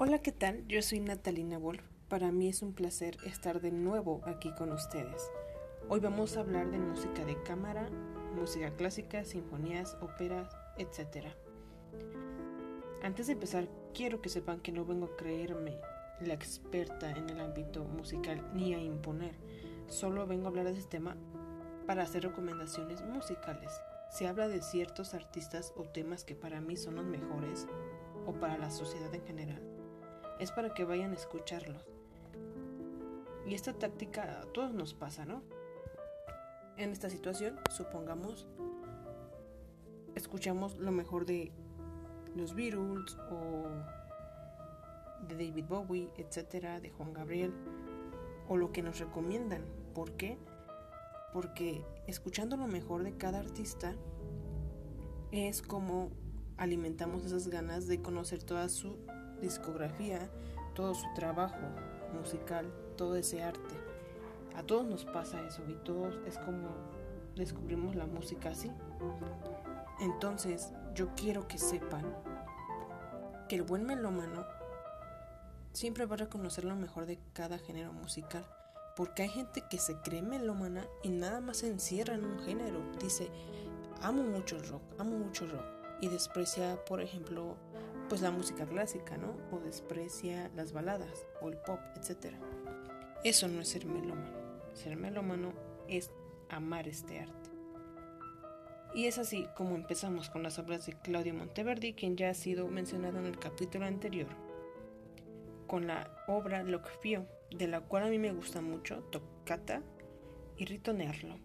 Hola, ¿qué tal? Yo soy Natalina Wolf. Para mí es un placer estar de nuevo aquí con ustedes. Hoy vamos a hablar de música de cámara, música clásica, sinfonías, óperas, etc. Antes de empezar, quiero que sepan que no vengo a creerme la experta en el ámbito musical ni a imponer. Solo vengo a hablar de este tema para hacer recomendaciones musicales. Se habla de ciertos artistas o temas que para mí son los mejores o para la sociedad en general. Es para que vayan a escucharlos. Y esta táctica a todos nos pasa, ¿no? En esta situación, supongamos, escuchamos lo mejor de los Beatles o de David Bowie, etcétera, de Juan Gabriel, o lo que nos recomiendan. ¿Por qué? Porque escuchando lo mejor de cada artista es como alimentamos esas ganas de conocer toda su discografía, todo su trabajo musical, todo ese arte. A todos nos pasa eso y todos es como descubrimos la música así. Entonces, yo quiero que sepan que el buen melómano siempre va a reconocer lo mejor de cada género musical. Porque hay gente que se cree melómana y nada más se encierra en un género. Dice, amo mucho el rock, amo mucho el rock. Y desprecia, por ejemplo, pues la música clásica, ¿no? O desprecia las baladas o el pop, etc. Eso no es ser melómano. Ser melómano es amar este arte. Y es así como empezamos con las obras de Claudio Monteverdi, quien ya ha sido mencionado en el capítulo anterior con la obra Fio, de la cual a mí me gusta mucho, Toccata y Ritornello.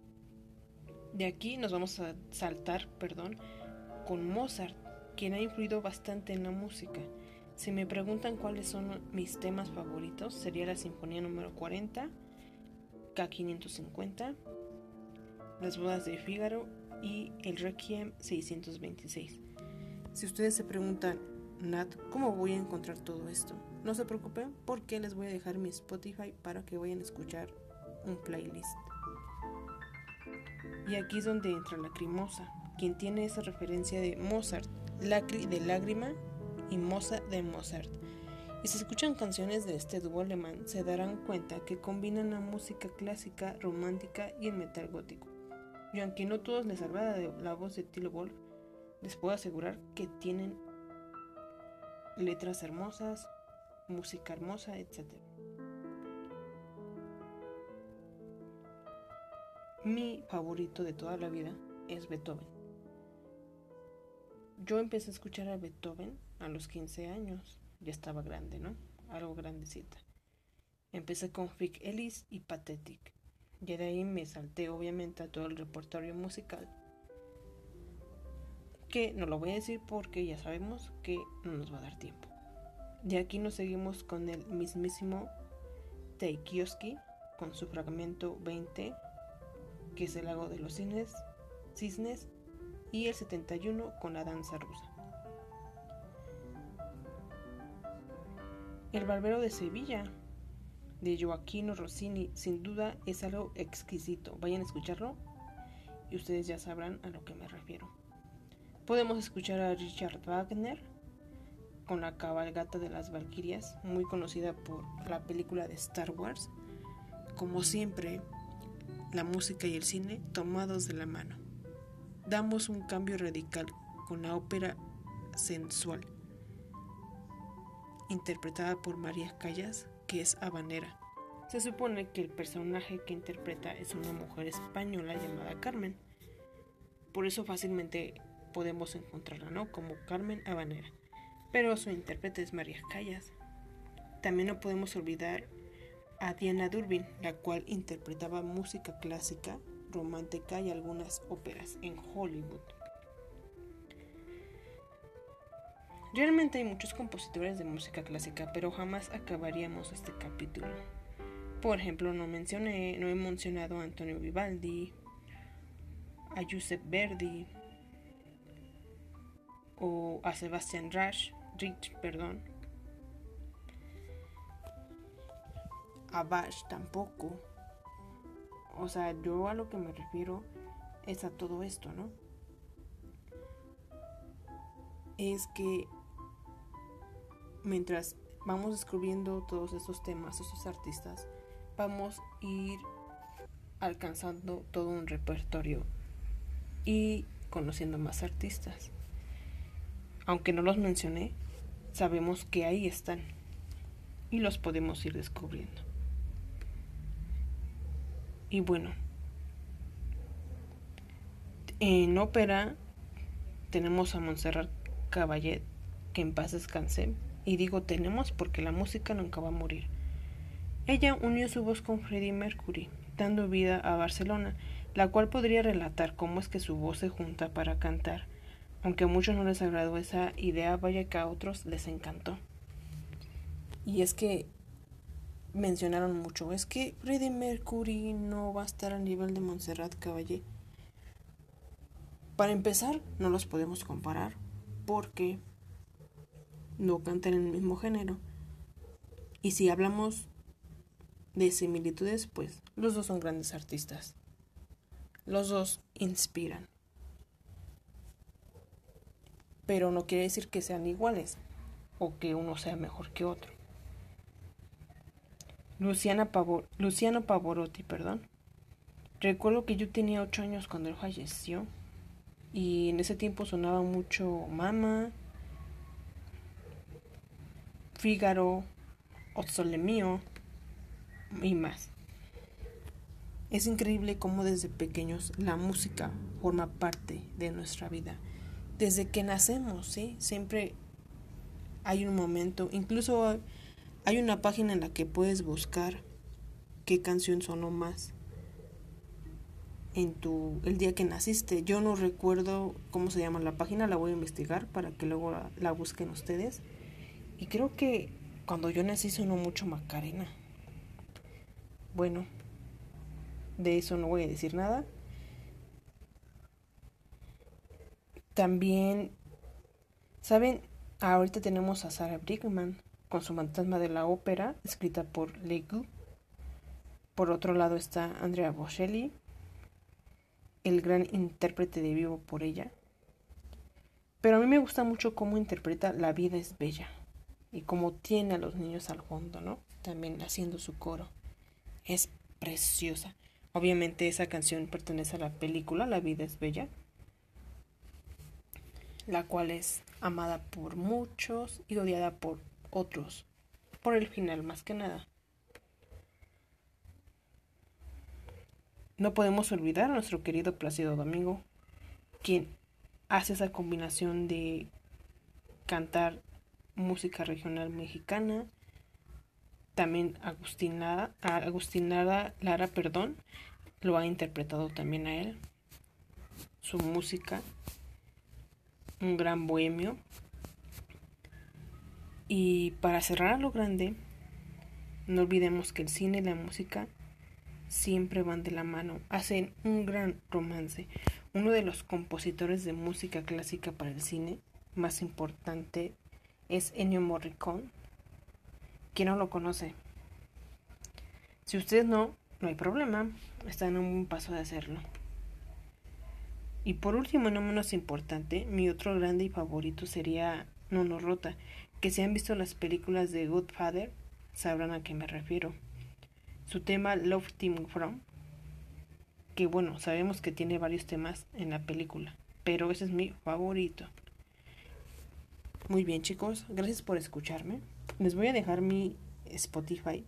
De aquí nos vamos a saltar, perdón, con Mozart, quien ha influido bastante en la música. Si me preguntan cuáles son mis temas favoritos, sería la Sinfonía número 40, K550, Las bodas de Fígaro y el Requiem 626. Si ustedes se preguntan, Nat, ¿cómo voy a encontrar todo esto? No se preocupen porque les voy a dejar mi Spotify para que vayan a escuchar un playlist. Y aquí es donde entra Lacrimosa, quien tiene esa referencia de Mozart, Lacri de lágrima y Moza de Mozart. Y si escuchan canciones de este dúo alemán, se darán cuenta que combinan la música clásica, romántica y el metal gótico. Y aunque no todos les agrada la voz de Tilo Wolf, les puedo asegurar que tienen letras hermosas, música hermosa, etc. Mi favorito de toda la vida es Beethoven. Yo empecé a escuchar a Beethoven a los 15 años. Ya estaba grande, ¿no? Algo grandecita. Empecé con Fick Ellis y Pathetic. Y de ahí me salté obviamente a todo el repertorio musical. Que no lo voy a decir porque ya sabemos que no nos va a dar tiempo. De aquí nos seguimos con el mismísimo Teikioski con su fragmento 20, que es el lago de los cisnes y el 71 con la danza rusa. El barbero de Sevilla de Joaquino Rossini sin duda es algo exquisito. Vayan a escucharlo y ustedes ya sabrán a lo que me refiero. Podemos escuchar a Richard Wagner con la cabalgata de las Valquirias, muy conocida por la película de Star Wars. Como siempre, la música y el cine tomados de la mano. Damos un cambio radical con la ópera sensual, interpretada por María Callas, que es habanera. Se supone que el personaje que interpreta es una mujer española llamada Carmen. Por eso fácilmente podemos encontrarla, ¿no? Como Carmen Habanera pero su intérprete es María Callas. También no podemos olvidar a Diana Durbin, la cual interpretaba música clásica, romántica y algunas óperas en Hollywood. Realmente hay muchos compositores de música clásica, pero jamás acabaríamos este capítulo. Por ejemplo, no mencioné, no he mencionado a Antonio Vivaldi, a Giuseppe Verdi o a Sebastian Rush, Rich, perdón. A Bash tampoco. O sea, yo a lo que me refiero es a todo esto, ¿no? Es que mientras vamos descubriendo todos estos temas, estos artistas, vamos a ir alcanzando todo un repertorio y conociendo más artistas. Aunque no los mencioné, sabemos que ahí están y los podemos ir descubriendo. Y bueno, en ópera tenemos a Montserrat Caballé, que en paz descanse, y digo tenemos porque la música nunca va a morir. Ella unió su voz con Freddie Mercury, dando vida a Barcelona, la cual podría relatar cómo es que su voz se junta para cantar. Aunque a muchos no les agradó esa idea, vaya que a otros les encantó. Y es que mencionaron mucho, es que Freddie Mercury no va a estar al nivel de Montserrat Caballé. Para empezar, no los podemos comparar porque no cantan en el mismo género. Y si hablamos de similitudes, pues los dos son grandes artistas. Los dos inspiran. Pero no quiere decir que sean iguales o que uno sea mejor que otro. Luciana Luciano Pavorotti, perdón. Recuerdo que yo tenía ocho años cuando él falleció y en ese tiempo sonaba mucho Mama, Fígaro, Mío y más. Es increíble cómo desde pequeños la música forma parte de nuestra vida. Desde que nacemos, ¿sí? Siempre hay un momento, incluso hay una página en la que puedes buscar qué canción sonó más en tu el día que naciste. Yo no recuerdo cómo se llama la página, la voy a investigar para que luego la, la busquen ustedes. Y creo que cuando yo nací sonó mucho Macarena. Bueno, de eso no voy a decir nada. También, ¿saben? Ahorita tenemos a Sarah Brigman con su fantasma de la ópera, escrita por Legu. Por otro lado está Andrea Bocelli, el gran intérprete de vivo por ella. Pero a mí me gusta mucho cómo interpreta La vida es bella y cómo tiene a los niños al fondo, ¿no? También haciendo su coro. Es preciosa. Obviamente esa canción pertenece a la película La vida es bella, la cual es amada por muchos y odiada por otros, por el final más que nada. No podemos olvidar a nuestro querido Plácido Domingo, quien hace esa combinación de cantar música regional mexicana, también Agustín Lara, Lara perdón, lo ha interpretado también a él. Su música, un gran bohemio. Y para cerrar a lo grande, no olvidemos que el cine y la música siempre van de la mano, hacen un gran romance. Uno de los compositores de música clásica para el cine más importante es Ennio Morricone ¿Quién no lo conoce? Si ustedes no, no hay problema, están en un paso de hacerlo. Y por último, no menos importante, mi otro grande y favorito sería Nono Rota, que si han visto las películas de Godfather, sabrán a qué me refiero. Su tema Love Team From, que bueno, sabemos que tiene varios temas en la película, pero ese es mi favorito. Muy bien chicos, gracias por escucharme. Les voy a dejar mi Spotify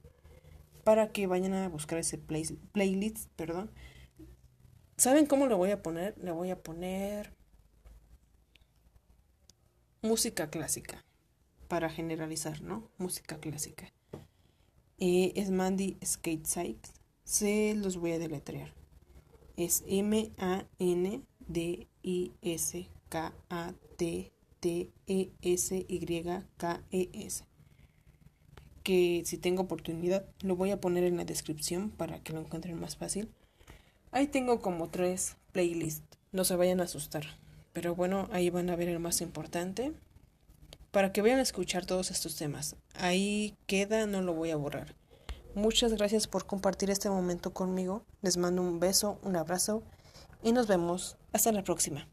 para que vayan a buscar ese playlist, perdón. ¿Saben cómo lo voy a poner? Le voy a poner música clásica para generalizar, ¿no? Música clásica. Eh, es Mandy Skate. Se los voy a deletrear. Es M-A-N-D-I-S-K-A-T-T-E-S-Y-K-E-S que si tengo oportunidad lo voy a poner en la descripción para que lo encuentren más fácil. Ahí tengo como tres playlists, no se vayan a asustar. Pero bueno, ahí van a ver el más importante. Para que vayan a escuchar todos estos temas. Ahí queda, no lo voy a borrar. Muchas gracias por compartir este momento conmigo. Les mando un beso, un abrazo y nos vemos. Hasta la próxima.